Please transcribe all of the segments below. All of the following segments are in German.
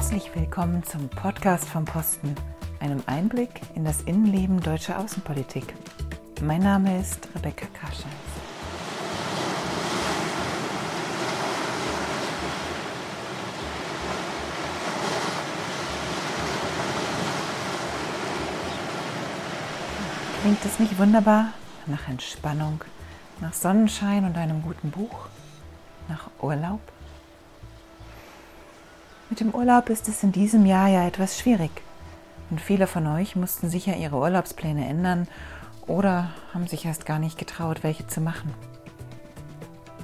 Herzlich willkommen zum Podcast vom Posten, einem Einblick in das Innenleben deutscher Außenpolitik. Mein Name ist Rebecca Kaschens. Klingt es nicht wunderbar nach Entspannung, nach Sonnenschein und einem guten Buch, nach Urlaub? Mit dem Urlaub ist es in diesem Jahr ja etwas schwierig. Und viele von euch mussten sicher ihre Urlaubspläne ändern oder haben sich erst gar nicht getraut, welche zu machen.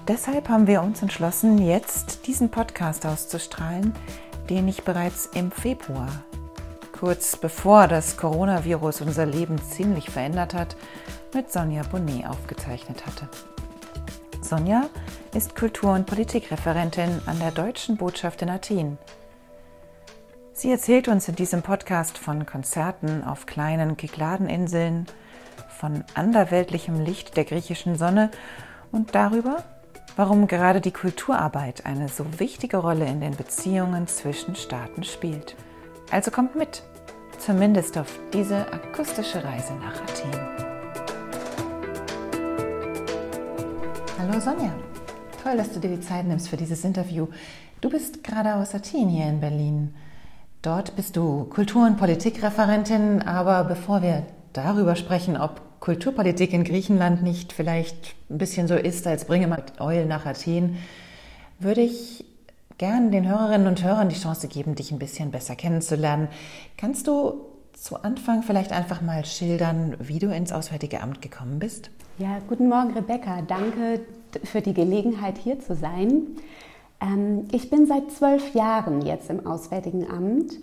Deshalb haben wir uns entschlossen, jetzt diesen Podcast auszustrahlen, den ich bereits im Februar, kurz bevor das Coronavirus unser Leben ziemlich verändert hat, mit Sonja Bonnet aufgezeichnet hatte. Sonja ist Kultur- und Politikreferentin an der Deutschen Botschaft in Athen. Sie erzählt uns in diesem Podcast von Konzerten auf kleinen Kykladeninseln, von anderweltlichem Licht der griechischen Sonne und darüber, warum gerade die Kulturarbeit eine so wichtige Rolle in den Beziehungen zwischen Staaten spielt. Also kommt mit, zumindest auf diese akustische Reise nach Athen. Hallo Sonja. Toll, dass du dir die Zeit nimmst für dieses Interview. Du bist gerade aus Athen hier in Berlin. Dort bist du Kultur- und Politikreferentin, aber bevor wir darüber sprechen, ob Kulturpolitik in Griechenland nicht vielleicht ein bisschen so ist, als bringe man Eul nach Athen, würde ich gern den Hörerinnen und Hörern die Chance geben, dich ein bisschen besser kennenzulernen. Kannst du zu Anfang vielleicht einfach mal schildern, wie du ins Auswärtige Amt gekommen bist? Ja, guten Morgen, Rebecca. Danke für die Gelegenheit, hier zu sein. Ähm, ich bin seit zwölf Jahren jetzt im Auswärtigen Amt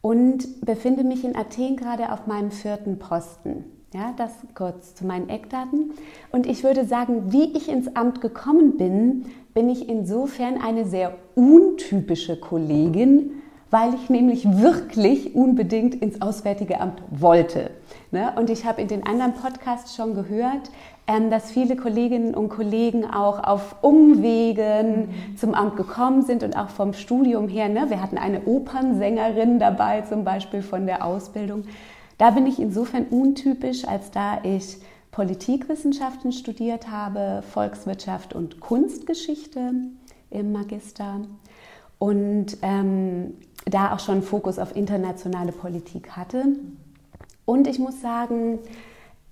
und befinde mich in Athen gerade auf meinem vierten Posten. Ja, das kurz zu meinen Eckdaten. Und ich würde sagen, wie ich ins Amt gekommen bin, bin ich insofern eine sehr untypische Kollegin, weil ich nämlich wirklich unbedingt ins Auswärtige Amt wollte. Ne? Und ich habe in den anderen Podcasts schon gehört, ähm, dass viele Kolleginnen und Kollegen auch auf Umwegen zum Amt gekommen sind und auch vom Studium her. Ne? Wir hatten eine Opernsängerin dabei, zum Beispiel von der Ausbildung. Da bin ich insofern untypisch, als da ich Politikwissenschaften studiert habe, Volkswirtschaft und Kunstgeschichte im Magister und ähm, da auch schon Fokus auf internationale Politik hatte. Und ich muss sagen,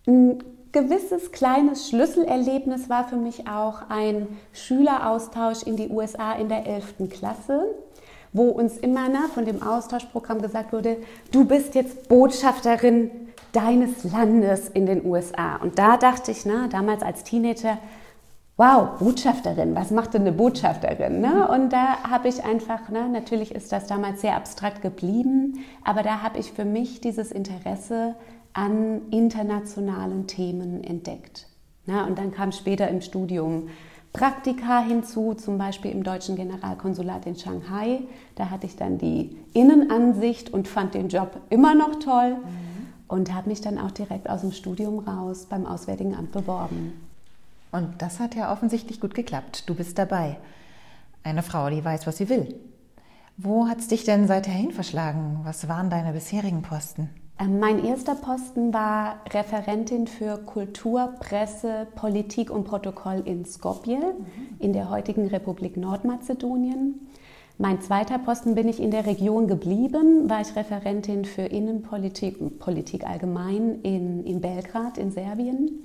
ein gewisses kleines Schlüsselerlebnis war für mich auch ein Schüleraustausch in die USA in der 11. Klasse, wo uns immer na, von dem Austauschprogramm gesagt wurde, du bist jetzt Botschafterin deines Landes in den USA. Und da dachte ich, na, damals als Teenager, wow, Botschafterin, was macht denn eine Botschafterin? Ne? Und da habe ich einfach, ne, natürlich ist das damals sehr abstrakt geblieben, aber da habe ich für mich dieses Interesse an internationalen Themen entdeckt. Na, und dann kam später im Studium Praktika hinzu, zum Beispiel im deutschen Generalkonsulat in Shanghai. Da hatte ich dann die Innenansicht und fand den Job immer noch toll mhm. und habe mich dann auch direkt aus dem Studium raus beim Auswärtigen Amt beworben. Und das hat ja offensichtlich gut geklappt. Du bist dabei. Eine Frau, die weiß, was sie will. Wo hat es dich denn seither hin verschlagen? Was waren deine bisherigen Posten? Ähm, mein erster Posten war Referentin für Kultur, Presse, Politik und Protokoll in Skopje, mhm. in der heutigen Republik Nordmazedonien. Mein zweiter Posten bin ich in der Region geblieben, war ich Referentin für Innenpolitik und Politik allgemein in, in Belgrad in Serbien.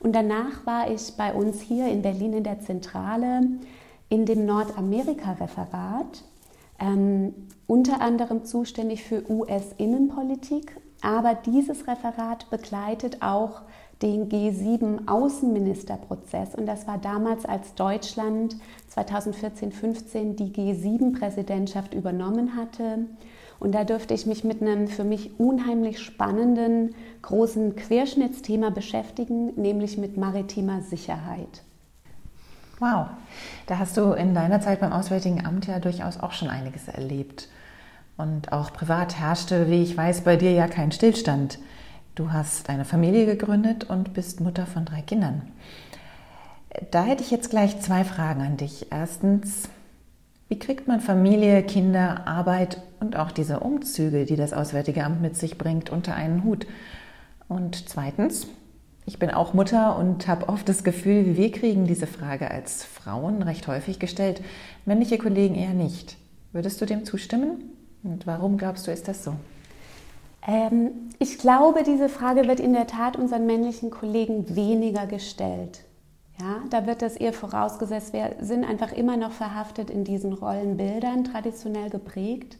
Und danach war ich bei uns hier in Berlin in der Zentrale in dem Nordamerika-Referat, ähm, unter anderem zuständig für US-Innenpolitik. Aber dieses Referat begleitet auch den G7-Außenministerprozess. Und das war damals, als Deutschland 2014-15 die G7-Präsidentschaft übernommen hatte. Und da dürfte ich mich mit einem für mich unheimlich spannenden großen Querschnittsthema beschäftigen, nämlich mit maritimer Sicherheit. Wow, da hast du in deiner Zeit beim Auswärtigen Amt ja durchaus auch schon einiges erlebt. Und auch privat herrschte, wie ich weiß, bei dir ja kein Stillstand. Du hast eine Familie gegründet und bist Mutter von drei Kindern. Da hätte ich jetzt gleich zwei Fragen an dich. Erstens, Wie kriegt man Familie, Kinder, Arbeit und auch diese Umzüge, die das Auswärtige Amt mit sich bringt, unter einen Hut? Und zweitens, ich bin auch Mutter und habe oft das Gefühl, wir kriegen diese Frage als Frauen recht häufig gestellt, männliche Kollegen eher nicht. Würdest du dem zustimmen? Und warum glaubst du, ist das so? Ähm, ich glaube, diese Frage wird in der Tat unseren männlichen Kollegen weniger gestellt. Ja, da wird das eher vorausgesetzt, wir sind einfach immer noch verhaftet in diesen Rollenbildern, traditionell geprägt.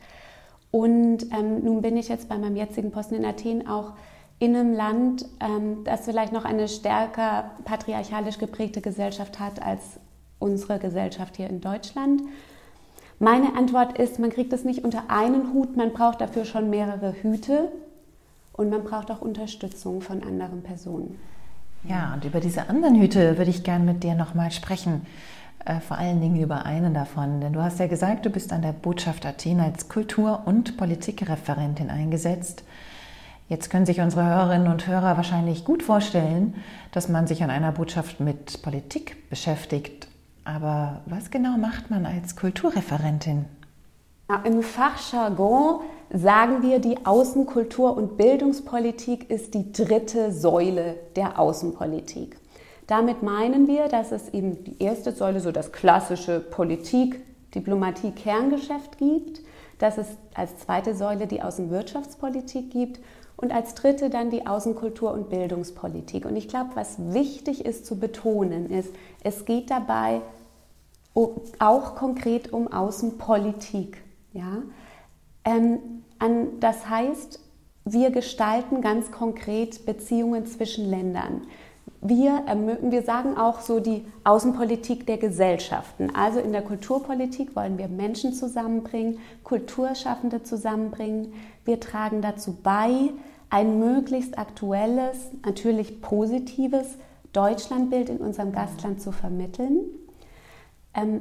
Und ähm, nun bin ich jetzt bei meinem jetzigen Posten in Athen auch in einem Land, ähm, das vielleicht noch eine stärker patriarchalisch geprägte Gesellschaft hat als unsere Gesellschaft hier in Deutschland. Meine Antwort ist, man kriegt es nicht unter einen Hut, man braucht dafür schon mehrere Hüte und man braucht auch Unterstützung von anderen Personen. Ja, und über diese anderen Hüte würde ich gerne mit dir nochmal sprechen. Äh, vor allen Dingen über einen davon. Denn du hast ja gesagt, du bist an der Botschaft Athen als Kultur- und Politikreferentin eingesetzt. Jetzt können sich unsere Hörerinnen und Hörer wahrscheinlich gut vorstellen, dass man sich an einer Botschaft mit Politik beschäftigt. Aber was genau macht man als Kulturreferentin? Im Fachjargon sagen wir, die Außenkultur- und Bildungspolitik ist die dritte Säule der Außenpolitik. Damit meinen wir, dass es eben die erste Säule so das klassische Politik, Diplomatie, Kerngeschäft gibt, dass es als zweite Säule die Außenwirtschaftspolitik gibt und als dritte dann die Außenkultur- und Bildungspolitik. Und ich glaube, was wichtig ist zu betonen, ist, es geht dabei auch konkret um Außenpolitik. Ja? Ähm, an, das heißt, wir gestalten ganz konkret Beziehungen zwischen Ländern. Wir, wir sagen auch so die Außenpolitik der Gesellschaften. Also in der Kulturpolitik wollen wir Menschen zusammenbringen, Kulturschaffende zusammenbringen. Wir tragen dazu bei, ein möglichst aktuelles, natürlich positives Deutschlandbild in unserem Gastland zu vermitteln. Ähm,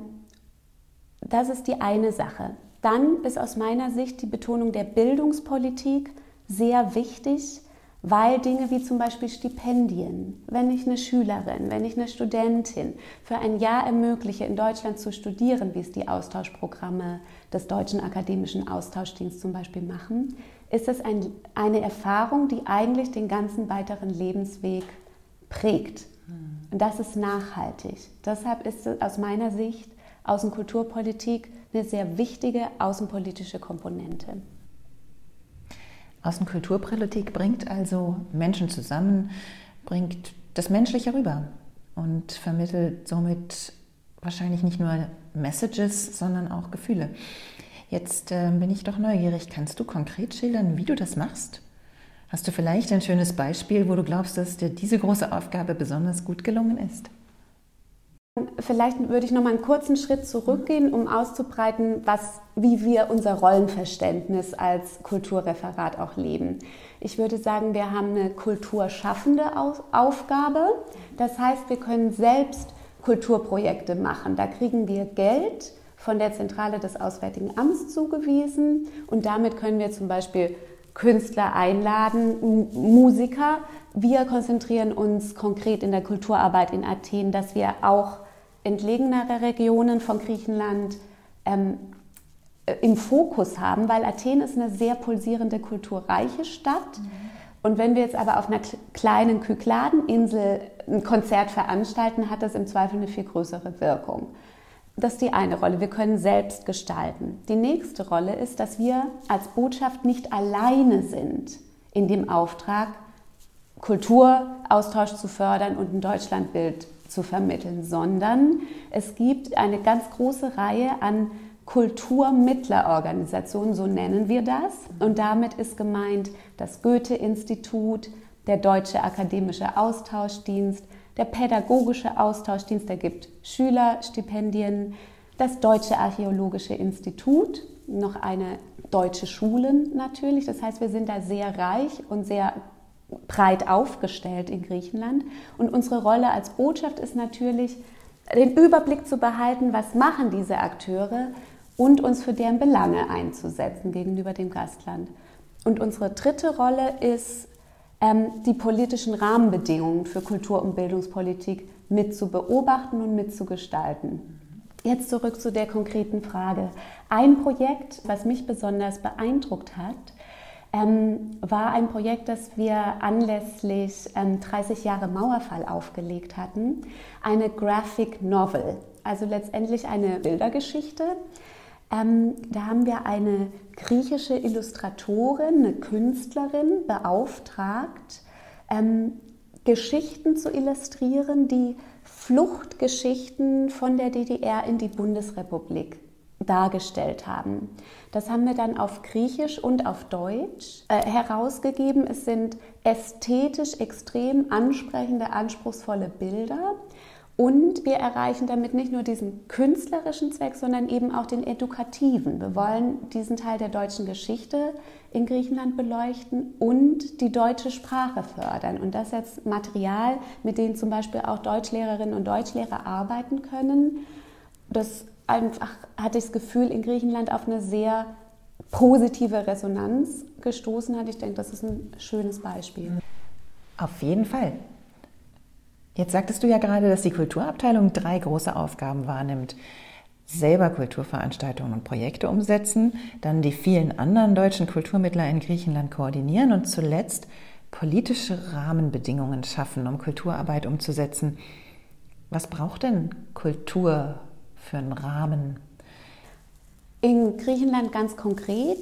das ist die eine Sache. Dann ist aus meiner Sicht die Betonung der Bildungspolitik sehr wichtig, weil Dinge wie zum Beispiel Stipendien, wenn ich eine Schülerin, wenn ich eine Studentin für ein Jahr ermögliche, in Deutschland zu studieren, wie es die Austauschprogramme des Deutschen Akademischen Austauschdienstes zum Beispiel machen, ist es ein, eine Erfahrung, die eigentlich den ganzen weiteren Lebensweg prägt. Hm. Und das ist nachhaltig. Deshalb ist es aus meiner Sicht Außenkulturpolitik eine sehr wichtige außenpolitische Komponente. Außenkulturpolitik bringt also Menschen zusammen, bringt das Menschliche rüber und vermittelt somit wahrscheinlich nicht nur Messages, sondern auch Gefühle. Jetzt äh, bin ich doch neugierig. Kannst du konkret schildern, wie du das machst? Hast du vielleicht ein schönes Beispiel, wo du glaubst, dass dir diese große Aufgabe besonders gut gelungen ist? Vielleicht würde ich noch mal einen kurzen Schritt zurückgehen, um auszubreiten, was, wie wir unser Rollenverständnis als Kulturreferat auch leben. Ich würde sagen, wir haben eine kulturschaffende Aufgabe. Das heißt, wir können selbst Kulturprojekte machen. Da kriegen wir Geld von der Zentrale des Auswärtigen Amts zugewiesen und damit können wir zum Beispiel Künstler einladen, Musiker. Wir konzentrieren uns konkret in der Kulturarbeit in Athen, dass wir auch entlegenere Regionen von Griechenland ähm, äh, im Fokus haben, weil Athen ist eine sehr pulsierende, kulturreiche Stadt. Mhm. Und wenn wir jetzt aber auf einer kleinen Kykladeninsel ein Konzert veranstalten, hat das im Zweifel eine viel größere Wirkung. Das ist die eine Rolle. Wir können selbst gestalten. Die nächste Rolle ist, dass wir als Botschaft nicht alleine sind in dem Auftrag, Kulturaustausch zu fördern und ein Deutschlandbild zu vermitteln, sondern es gibt eine ganz große Reihe an Kulturmittlerorganisationen, so nennen wir das. Und damit ist gemeint das Goethe-Institut, der Deutsche Akademische Austauschdienst, der Pädagogische Austauschdienst, der gibt Schülerstipendien, das Deutsche Archäologische Institut, noch eine deutsche Schulen natürlich. Das heißt, wir sind da sehr reich und sehr breit aufgestellt in Griechenland. Und unsere Rolle als Botschaft ist natürlich, den Überblick zu behalten, was machen diese Akteure und uns für deren Belange einzusetzen gegenüber dem Gastland. Und unsere dritte Rolle ist, ähm, die politischen Rahmenbedingungen für Kultur- und Bildungspolitik mit zu beobachten und mitzugestalten. Jetzt zurück zu der konkreten Frage. Ein Projekt, was mich besonders beeindruckt hat, ähm, war ein Projekt, das wir anlässlich ähm, 30 Jahre Mauerfall aufgelegt hatten. Eine Graphic Novel, also letztendlich eine Bildergeschichte. Ähm, da haben wir eine griechische Illustratorin, eine Künstlerin beauftragt, ähm, Geschichten zu illustrieren, die Fluchtgeschichten von der DDR in die Bundesrepublik dargestellt haben. Das haben wir dann auf Griechisch und auf Deutsch äh, herausgegeben. Es sind ästhetisch extrem ansprechende, anspruchsvolle Bilder. Und wir erreichen damit nicht nur diesen künstlerischen Zweck, sondern eben auch den edukativen. Wir wollen diesen Teil der deutschen Geschichte in Griechenland beleuchten und die deutsche Sprache fördern. Und das jetzt Material, mit dem zum Beispiel auch Deutschlehrerinnen und Deutschlehrer arbeiten können. Das einfach hatte ich das Gefühl, in Griechenland auf eine sehr positive Resonanz gestoßen hat. Ich denke, das ist ein schönes Beispiel. Auf jeden Fall. Jetzt sagtest du ja gerade, dass die Kulturabteilung drei große Aufgaben wahrnimmt. Selber Kulturveranstaltungen und Projekte umsetzen, dann die vielen anderen deutschen Kulturmittler in Griechenland koordinieren und zuletzt politische Rahmenbedingungen schaffen, um Kulturarbeit umzusetzen. Was braucht denn Kultur für einen Rahmen? In Griechenland ganz konkret.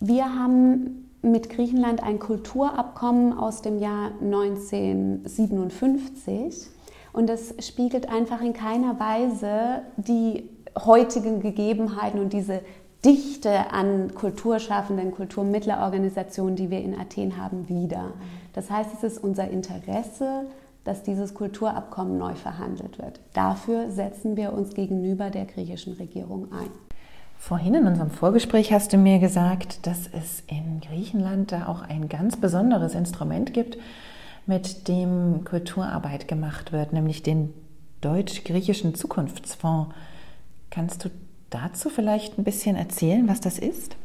Wir haben mit Griechenland ein Kulturabkommen aus dem Jahr 1957 und das spiegelt einfach in keiner Weise die heutigen Gegebenheiten und diese Dichte an Kulturschaffenden, Kulturmittlerorganisationen, die wir in Athen haben, wider. Das heißt, es ist unser Interesse, dass dieses Kulturabkommen neu verhandelt wird. Dafür setzen wir uns gegenüber der griechischen Regierung ein. Vorhin in unserem Vorgespräch hast du mir gesagt, dass es in Griechenland da auch ein ganz besonderes Instrument gibt, mit dem Kulturarbeit gemacht wird, nämlich den Deutsch-Griechischen Zukunftsfonds. Kannst du dazu vielleicht ein bisschen erzählen, was das ist?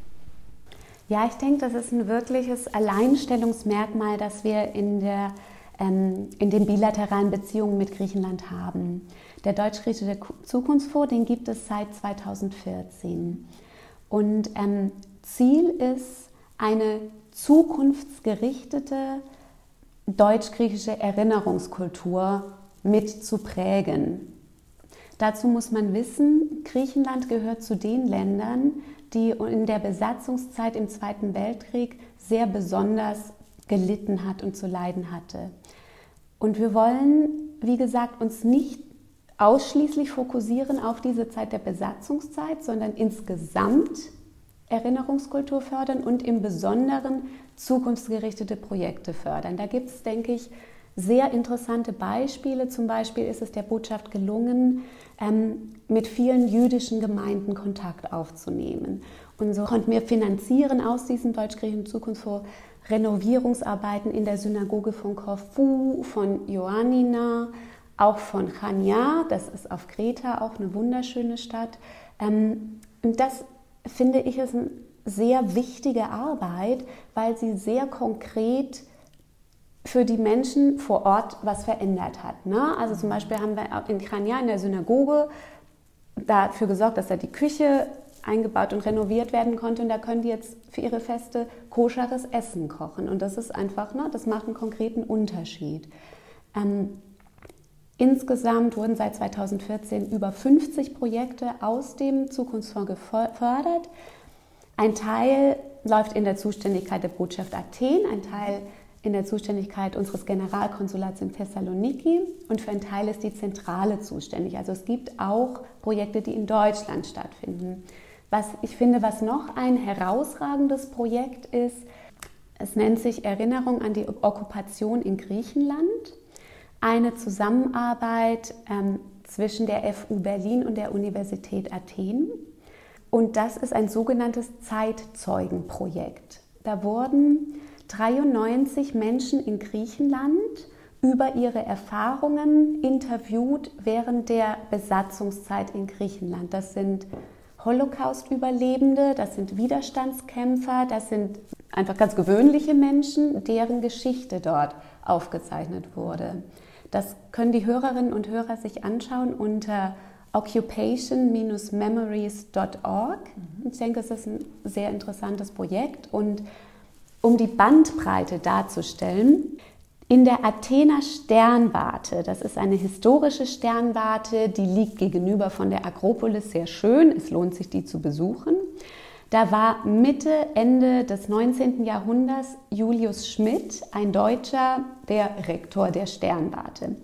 Ja, ich denke, das ist ein wirkliches Alleinstellungsmerkmal, das wir in der ähm, in den bilateralen Beziehungen mit Griechenland haben. Der Deutsch-Griechische Zukunftsfonds, den gibt es seit 2014. Und ähm, Ziel ist eine zukunftsgerichtete deutsch-griechische Erinnerungskultur mit zu prägen. Dazu muss man wissen, Griechenland gehört zu den Ländern, die in der Besatzungszeit im Zweiten Weltkrieg sehr besonders gelitten hat und zu leiden hatte. Und wir wollen, wie gesagt, uns nicht ausschließlich fokussieren auf diese Zeit der Besatzungszeit, sondern insgesamt Erinnerungskultur fördern und im Besonderen zukunftsgerichtete Projekte fördern. Da gibt es, denke ich, sehr interessante Beispiele. Zum Beispiel ist es der Botschaft gelungen, ähm, mit vielen jüdischen Gemeinden Kontakt aufzunehmen. Und so konnten wir finanzieren aus diesem deutsch-griechischen Zukunftsfonds Renovierungsarbeiten in der Synagoge von Korfu, von Ioannina, auch von Chania, das ist auf Kreta auch eine wunderschöne Stadt. Ähm, und das finde ich ist eine sehr wichtige Arbeit, weil sie sehr konkret für die Menschen vor Ort was verändert hat. Ne? Also zum Beispiel haben wir in Chania in der Synagoge dafür gesorgt, dass da die Küche eingebaut und renoviert werden konnte. Und da können die jetzt für ihre Feste koscheres Essen kochen. Und das ist einfach, ne, das macht einen konkreten Unterschied. Ähm, insgesamt wurden seit 2014 über 50 Projekte aus dem Zukunftsfonds gefördert. Ein Teil läuft in der Zuständigkeit der Botschaft Athen, ein Teil in der Zuständigkeit unseres Generalkonsulats in Thessaloniki und für einen Teil ist die Zentrale zuständig. Also es gibt auch Projekte, die in Deutschland stattfinden. Was ich finde, was noch ein herausragendes Projekt ist, es nennt sich Erinnerung an die Okkupation in Griechenland. Eine Zusammenarbeit ähm, zwischen der FU Berlin und der Universität Athen. Und das ist ein sogenanntes Zeitzeugenprojekt. Da wurden 93 Menschen in Griechenland über ihre Erfahrungen interviewt während der Besatzungszeit in Griechenland. Das sind Holocaust-Überlebende, das sind Widerstandskämpfer, das sind einfach ganz gewöhnliche Menschen, deren Geschichte dort aufgezeichnet wurde. Das können die Hörerinnen und Hörer sich anschauen unter occupation-memories.org. Mhm. Ich denke, es ist ein sehr interessantes Projekt und um die Bandbreite darzustellen, in der Athener Sternwarte, das ist eine historische Sternwarte, die liegt gegenüber von der Akropolis sehr schön, es lohnt sich die zu besuchen. Da war Mitte, Ende des 19. Jahrhunderts Julius Schmidt, ein Deutscher, der Rektor der Sternwarte.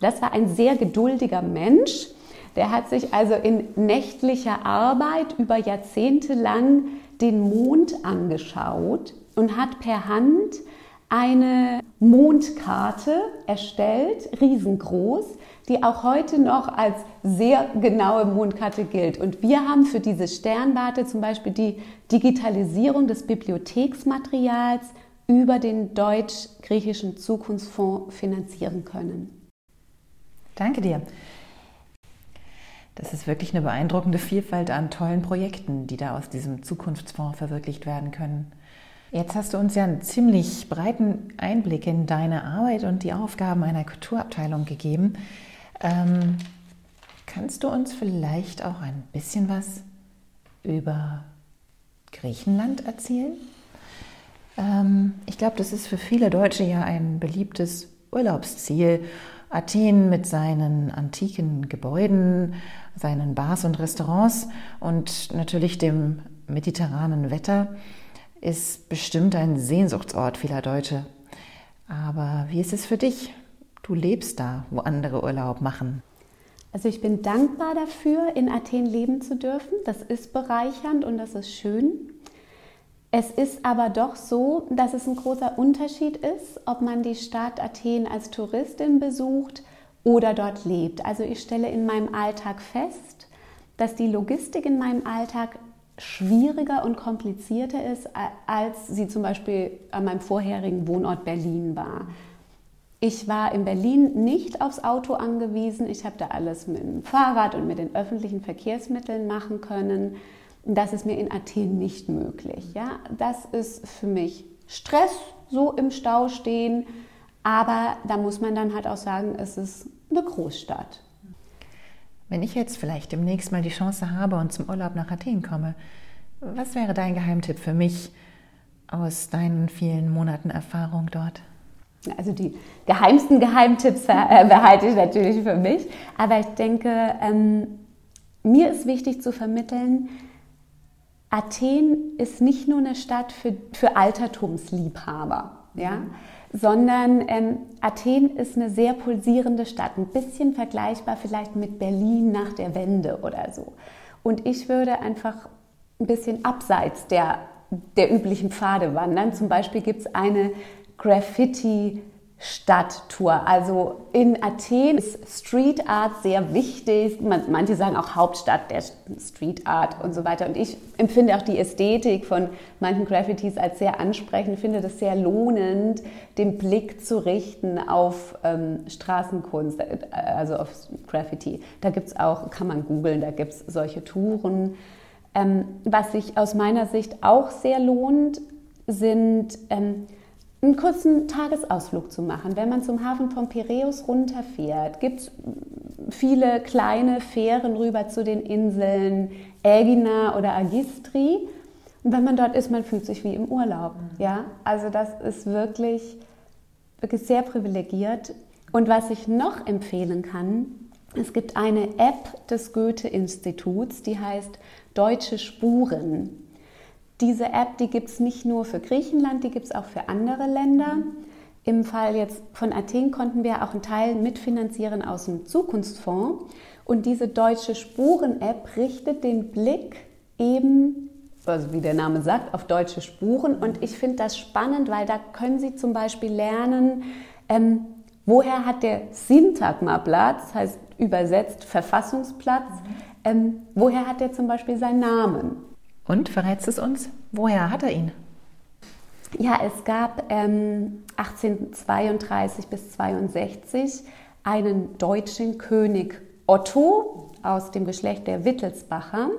Das war ein sehr geduldiger Mensch, der hat sich also in nächtlicher Arbeit über Jahrzehnte lang den Mond angeschaut und hat per Hand eine Mondkarte erstellt, riesengroß, die auch heute noch als sehr genaue Mondkarte gilt. Und wir haben für diese Sternwarte zum Beispiel die Digitalisierung des Bibliotheksmaterials über den deutsch-griechischen Zukunftsfonds finanzieren können. Danke dir. Das ist wirklich eine beeindruckende Vielfalt an tollen Projekten, die da aus diesem Zukunftsfonds verwirklicht werden können. Jetzt hast du uns ja einen ziemlich breiten Einblick in deine Arbeit und die Aufgaben einer Kulturabteilung gegeben. Ähm, kannst du uns vielleicht auch ein bisschen was über Griechenland erzählen? Ähm, ich glaube, das ist für viele Deutsche ja ein beliebtes Urlaubsziel. Athen mit seinen antiken Gebäuden, seinen Bars und Restaurants und natürlich dem mediterranen Wetter ist bestimmt ein Sehnsuchtsort vieler Deutsche. Aber wie ist es für dich? Du lebst da, wo andere Urlaub machen. Also ich bin dankbar dafür, in Athen leben zu dürfen. Das ist bereichernd und das ist schön. Es ist aber doch so, dass es ein großer Unterschied ist, ob man die Stadt Athen als Touristin besucht oder dort lebt. Also ich stelle in meinem Alltag fest, dass die Logistik in meinem Alltag schwieriger und komplizierter ist, als sie zum Beispiel an meinem vorherigen Wohnort Berlin war. Ich war in Berlin nicht aufs Auto angewiesen. Ich habe da alles mit dem Fahrrad und mit den öffentlichen Verkehrsmitteln machen können. Das ist mir in Athen nicht möglich. Ja? Das ist für mich Stress, so im Stau stehen. Aber da muss man dann halt auch sagen, es ist eine Großstadt. Wenn ich jetzt vielleicht demnächst mal die Chance habe und zum Urlaub nach Athen komme, was wäre dein Geheimtipp für mich aus deinen vielen Monaten Erfahrung dort? Also die geheimsten Geheimtipps äh, behalte ich natürlich für mich. Aber ich denke, ähm, mir ist wichtig zu vermitteln, Athen ist nicht nur eine Stadt für, für Altertumsliebhaber. Ja? Mhm sondern ähm, Athen ist eine sehr pulsierende Stadt, ein bisschen vergleichbar vielleicht mit Berlin nach der Wende oder so. Und ich würde einfach ein bisschen abseits der, der üblichen Pfade wandern. Zum Beispiel gibt es eine Graffiti- Stadttour. Also in Athen ist Street Art sehr wichtig. manche sagen auch Hauptstadt der Street Art und so weiter. Und ich empfinde auch die Ästhetik von manchen Graffitis als sehr ansprechend, finde das sehr lohnend, den Blick zu richten auf ähm, Straßenkunst, äh, also auf Graffiti. Da gibt es auch, kann man googeln, da gibt es solche Touren. Ähm, was sich aus meiner Sicht auch sehr lohnt, sind ähm, einen kurzen Tagesausflug zu machen. Wenn man zum Hafen von Piräus runterfährt, gibt es viele kleine Fähren rüber zu den Inseln Ägina oder Agistri. Und wenn man dort ist, man fühlt sich wie im Urlaub. Mhm. Ja? Also das ist wirklich, wirklich sehr privilegiert. Und was ich noch empfehlen kann, es gibt eine App des Goethe-Instituts, die heißt Deutsche Spuren. Diese App, die gibt es nicht nur für Griechenland, die gibt es auch für andere Länder. Im Fall jetzt von Athen konnten wir auch einen Teil mitfinanzieren aus dem Zukunftsfonds. Und diese deutsche Spuren-App richtet den Blick eben, also wie der Name sagt, auf deutsche Spuren. Und ich finde das spannend, weil da können Sie zum Beispiel lernen, ähm, woher hat der Syntagma-Platz, heißt übersetzt Verfassungsplatz, ähm, woher hat der zum Beispiel seinen Namen? Und verrätst es uns? Woher hat er ihn? Ja, es gab ähm, 1832 bis 62 einen deutschen König Otto aus dem Geschlecht der Wittelsbacher.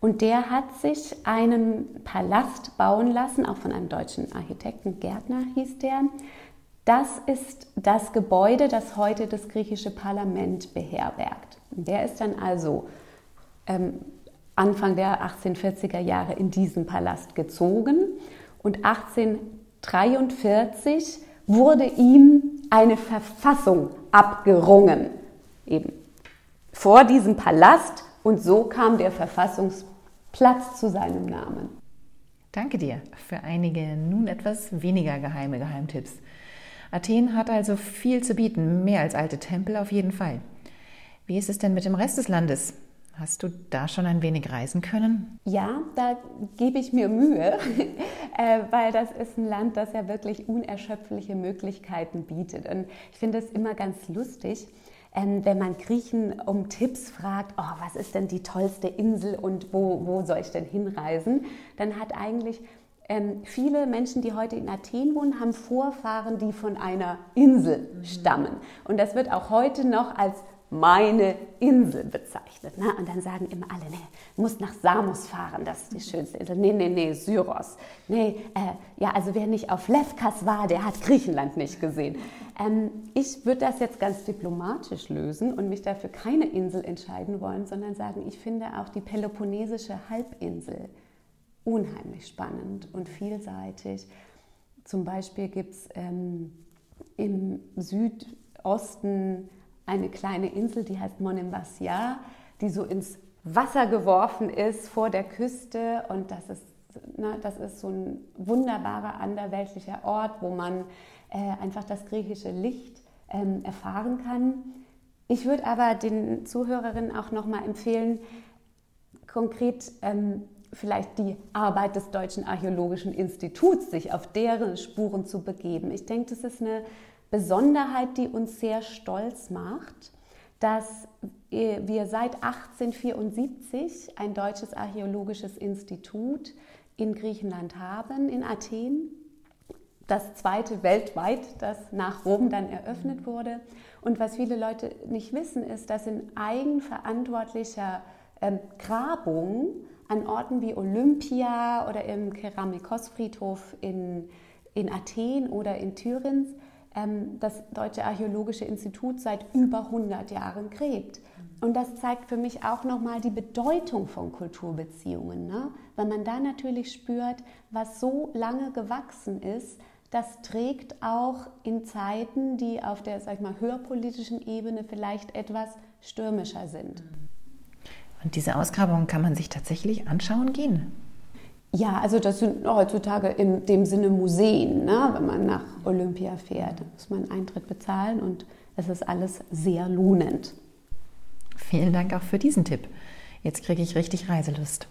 Und der hat sich einen Palast bauen lassen, auch von einem deutschen Architekten, Gärtner hieß der. Das ist das Gebäude, das heute das griechische Parlament beherbergt. Der ist dann also ähm, Anfang der 1840er Jahre in diesen Palast gezogen und 1843 wurde ihm eine Verfassung abgerungen, eben vor diesem Palast und so kam der Verfassungsplatz zu seinem Namen. Danke dir für einige nun etwas weniger geheime Geheimtipps. Athen hat also viel zu bieten, mehr als alte Tempel auf jeden Fall. Wie ist es denn mit dem Rest des Landes? Hast du da schon ein wenig reisen können? Ja, da gebe ich mir Mühe, äh, weil das ist ein Land, das ja wirklich unerschöpfliche Möglichkeiten bietet. Und ich finde es immer ganz lustig, ähm, wenn man Griechen um Tipps fragt, oh, was ist denn die tollste Insel und wo, wo soll ich denn hinreisen, dann hat eigentlich ähm, viele Menschen, die heute in Athen wohnen, haben Vorfahren, die von einer Insel mhm. stammen. Und das wird auch heute noch als meine Insel bezeichnet. Ne? Und dann sagen immer alle, nee, du musst nach Samos fahren, das ist die schönste Insel. Nee, nee, nee, Syros. Nee, äh, ja, also wer nicht auf Lefkas war, der hat Griechenland nicht gesehen. Ähm, ich würde das jetzt ganz diplomatisch lösen und mich dafür keine Insel entscheiden wollen, sondern sagen, ich finde auch die Peloponnesische Halbinsel unheimlich spannend und vielseitig. Zum Beispiel gibt es ähm, im Südosten eine kleine Insel, die heißt Monemvasia, die so ins Wasser geworfen ist vor der Küste und das ist, na, das ist so ein wunderbarer anderweltlicher Ort, wo man äh, einfach das griechische Licht ähm, erfahren kann. Ich würde aber den Zuhörerinnen auch nochmal empfehlen, konkret ähm, vielleicht die Arbeit des Deutschen Archäologischen Instituts, sich auf deren Spuren zu begeben. Ich denke, das ist eine Besonderheit, die uns sehr stolz macht, dass wir seit 1874 ein deutsches archäologisches Institut in Griechenland haben, in Athen. Das zweite weltweit, das nach Rom dann eröffnet wurde. Und was viele Leute nicht wissen, ist, dass in eigenverantwortlicher ähm, Grabung an Orten wie Olympia oder im Keramikosfriedhof in, in Athen oder in ähm, das Deutsche Archäologische Institut seit über 100 Jahren gräbt. Und das zeigt für mich auch nochmal die Bedeutung von Kulturbeziehungen, ne? weil man da natürlich spürt, was so lange gewachsen ist, das trägt auch in Zeiten, die auf der sag ich mal, höherpolitischen Ebene vielleicht etwas stürmischer sind. Und diese Ausgrabungen kann man sich tatsächlich anschauen gehen? Ja, also das sind heutzutage in dem Sinne Museen. Ne? Wenn man nach Olympia fährt, muss man Eintritt bezahlen und es ist alles sehr lohnend. Vielen Dank auch für diesen Tipp. Jetzt kriege ich richtig Reiselust.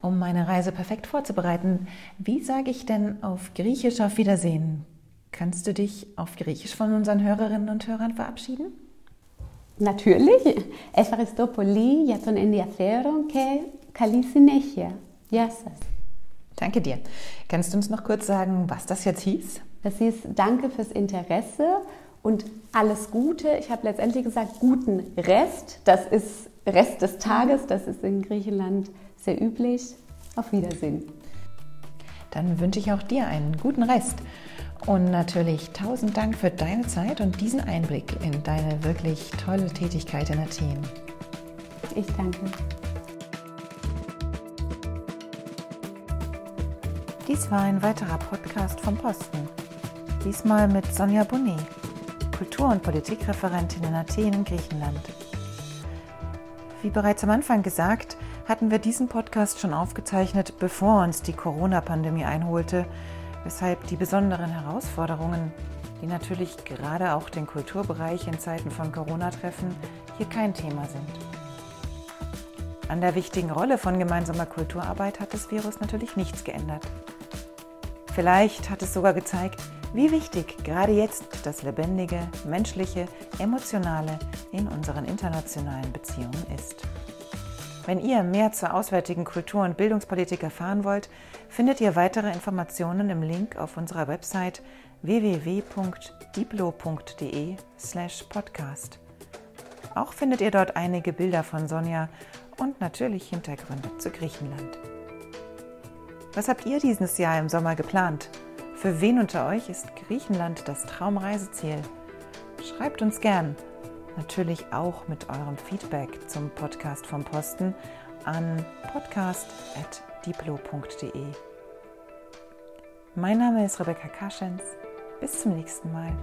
Um meine Reise perfekt vorzubereiten, wie sage ich denn auf Griechisch auf Wiedersehen? Kannst du dich auf Griechisch von unseren Hörerinnen und Hörern verabschieden? Natürlich. Ευχαριστώ πολύ για τον ενδιαφέρον και καλή συνέχεια. Γεια σας. Danke dir. Kannst du uns noch kurz sagen, was das jetzt hieß? Das hieß Danke fürs Interesse und alles Gute. Ich habe letztendlich gesagt, guten Rest. Das ist Rest des Tages. Das ist in Griechenland sehr üblich. Auf Wiedersehen. Dann wünsche ich auch dir einen guten Rest. Und natürlich tausend Dank für deine Zeit und diesen Einblick in deine wirklich tolle Tätigkeit in Athen. Ich danke. Dies war ein weiterer Podcast vom Posten. Diesmal mit Sonja Bonnet, Kultur- und Politikreferentin in Athen in Griechenland. Wie bereits am Anfang gesagt, hatten wir diesen Podcast schon aufgezeichnet, bevor uns die Corona-Pandemie einholte, weshalb die besonderen Herausforderungen, die natürlich gerade auch den Kulturbereich in Zeiten von Corona treffen, hier kein Thema sind. An der wichtigen Rolle von gemeinsamer Kulturarbeit hat das Virus natürlich nichts geändert. Vielleicht hat es sogar gezeigt, wie wichtig gerade jetzt das Lebendige, Menschliche, Emotionale in unseren internationalen Beziehungen ist. Wenn ihr mehr zur auswärtigen Kultur- und Bildungspolitik erfahren wollt, findet ihr weitere Informationen im Link auf unserer Website www.diplo.de/podcast. Auch findet ihr dort einige Bilder von Sonja und natürlich Hintergründe zu Griechenland. Was habt ihr dieses Jahr im Sommer geplant? Für wen unter euch ist Griechenland das Traumreiseziel? Schreibt uns gern. natürlich auch mit eurem Feedback zum Podcast vom Posten an podcast.diplo.de. Mein Name ist Rebecca Kaschens. Bis zum nächsten Mal.